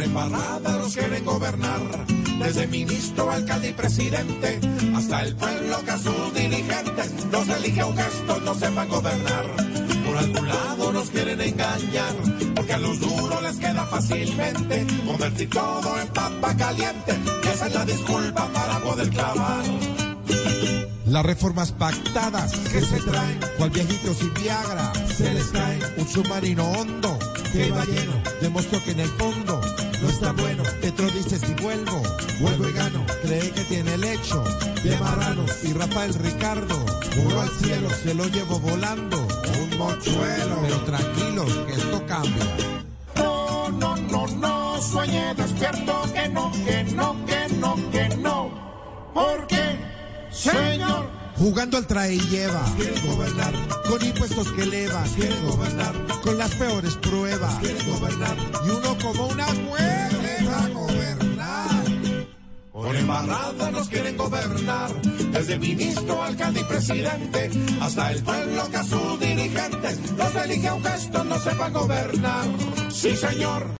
embarrada nos quieren gobernar. Desde ministro, alcalde y presidente, hasta el pueblo que a sus dirigentes nos elige un gesto, no sepan gobernar. Por algún lado nos quieren engañar, porque a los duros les queda fácilmente convertir todo en papa caliente. Y esa es la disculpa para poder clavar. Las reformas pactadas que se traen, cual viejitos sin Viagra, se les cae un submarino hondo que va lleno, demostró que en el fondo está bueno. Petro dice si vuelvo, vuelvo y gano, cree que tiene el hecho de marrano y Rafael Ricardo, voló al cielo, se lo llevo volando, un mochuelo, pero tranquilos que esto cambia. No, no, no, no, sueñe despierto que no, que no, que no, que no. Porque, señor, Jugando al trae y lleva, quiere gobernar, con que eleva, quiere gobernar, con las peores pruebas, quiere gobernar. y uno como una mujer a gobernar. Por embarrada nos quieren gobernar, desde ministro, alcalde y presidente, hasta el pueblo que a sus dirigentes los elige un gesto, no sepan gobernar. Sí, señor.